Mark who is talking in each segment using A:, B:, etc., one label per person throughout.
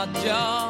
A: 大家。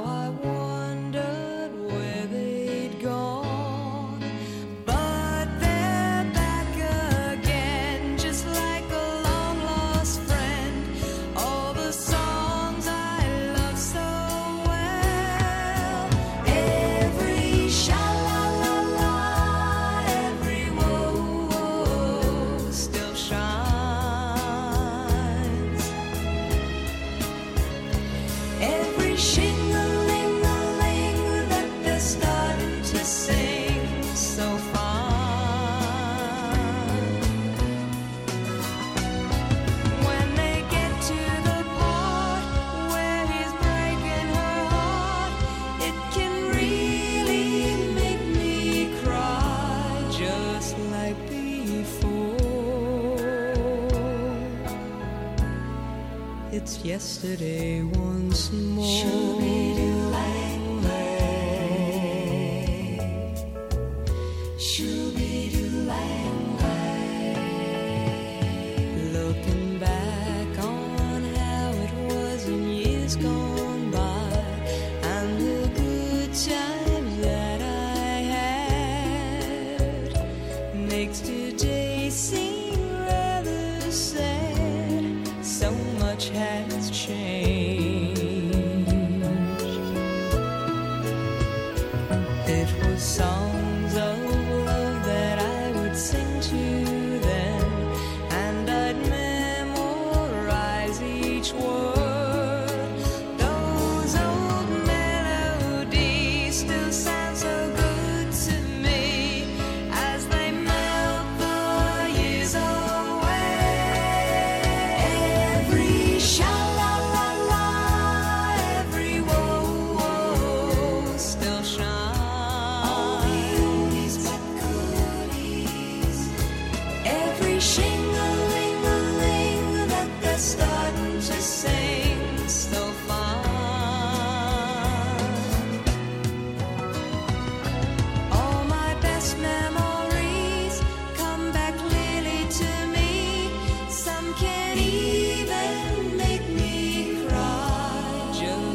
B: song.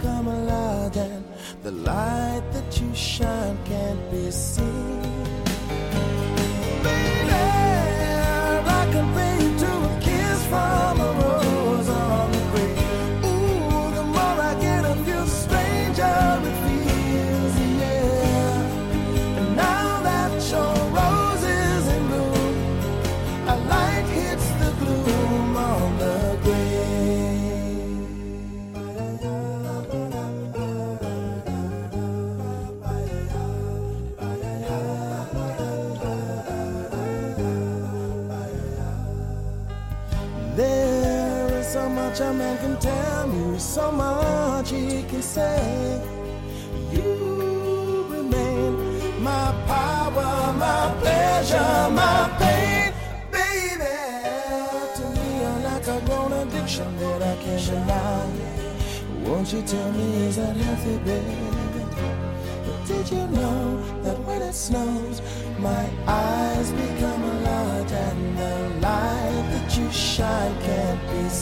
B: come
C: alive, and the light that you shine can't be seen. you tell me is that healthy, baby? But did you know that when it snows, my eyes become a lot, and the light that you shine can't be seen?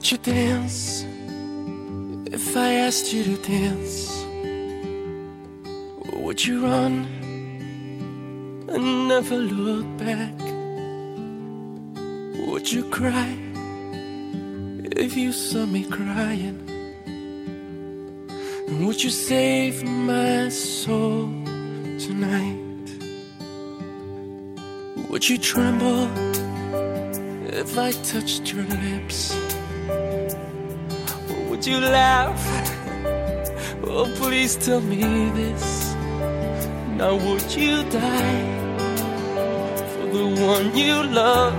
D: Would you dance if I asked you to dance? Or would you run and never look back? Would you cry if you saw me crying? And would you save my soul tonight? Would you tremble if I touched your lips? Would you laugh? Oh, please tell me this. Now, would you die for the one you love?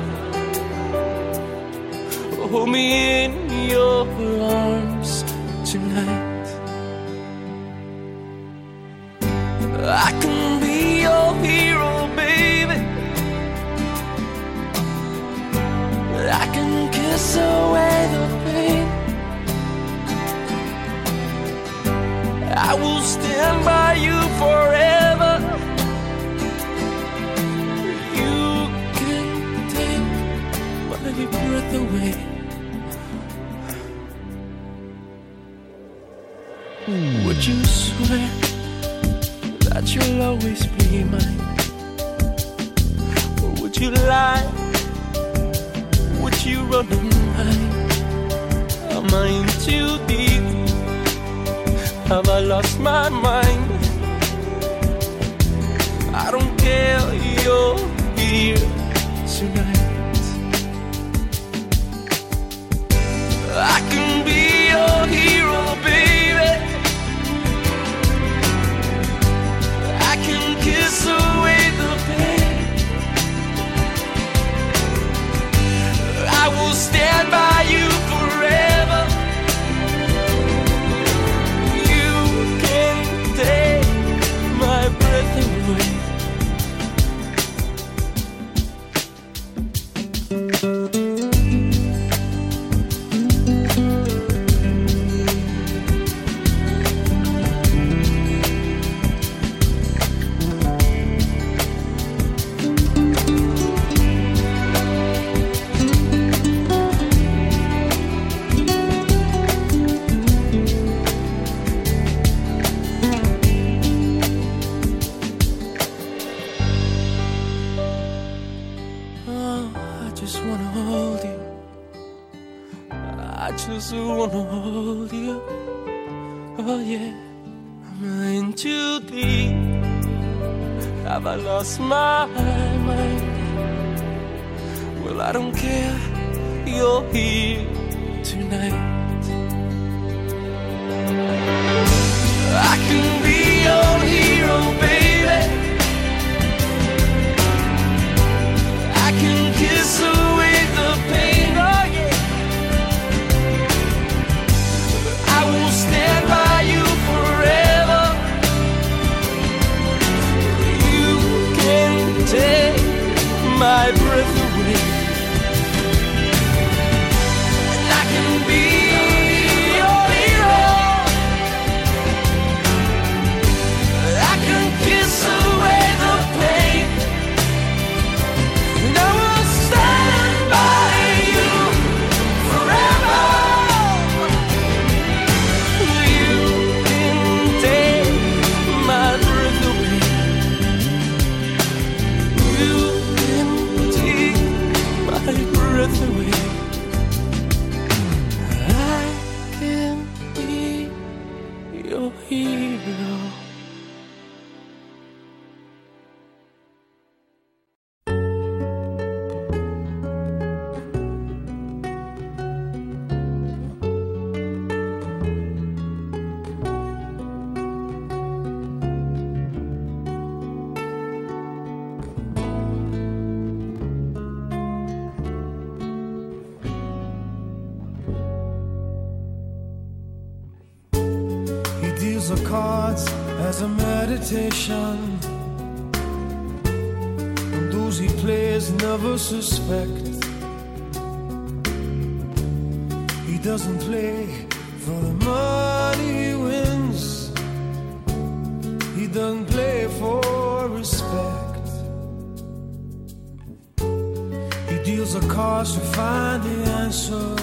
D: Hold me in your arms tonight. I can be your hero, baby. I can kiss away by you forever. You can take my breath away. Would you swear? that you'll always be mine? Or would you lie? Would you run and hide? Am I in too deep? Have I lost my mind? I don't care, you're here tonight. I can be your hero, In too deep. Have I lost my mind? Well, I don't care. You're here tonight. I can be your hero, baby. The
A: to find the answer.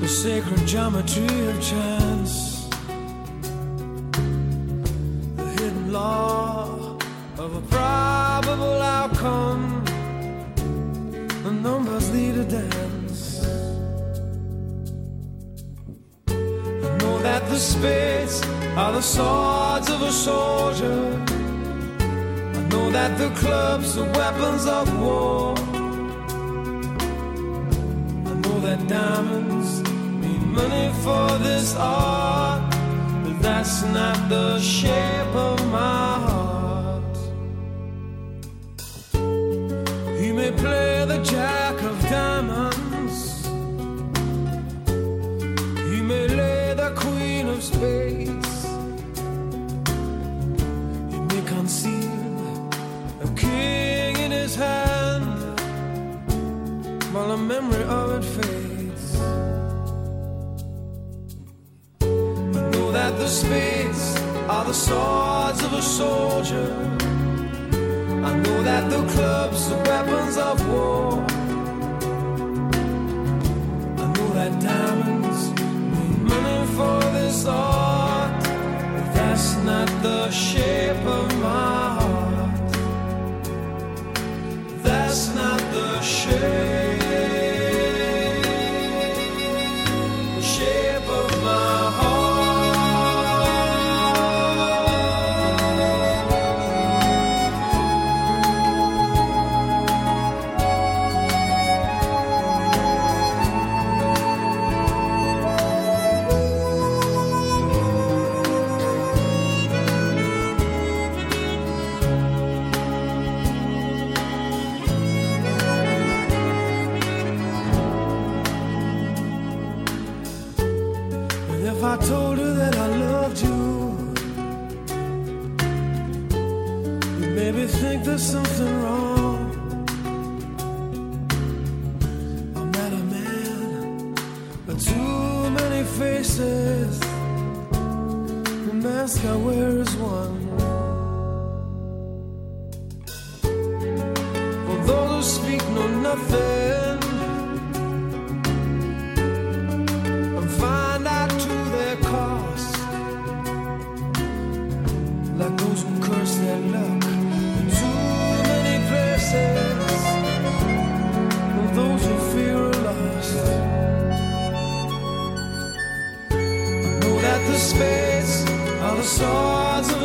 A: The sacred geometry of chance. The hidden law of a probable outcome. The numbers lead a dance. I know that the spades are the swords of a soldier. That the clubs are weapons of war. I know that diamonds mean money for this art, but that's not the shape of my heart. He may play the jack of diamonds. He may lay the queen of spades.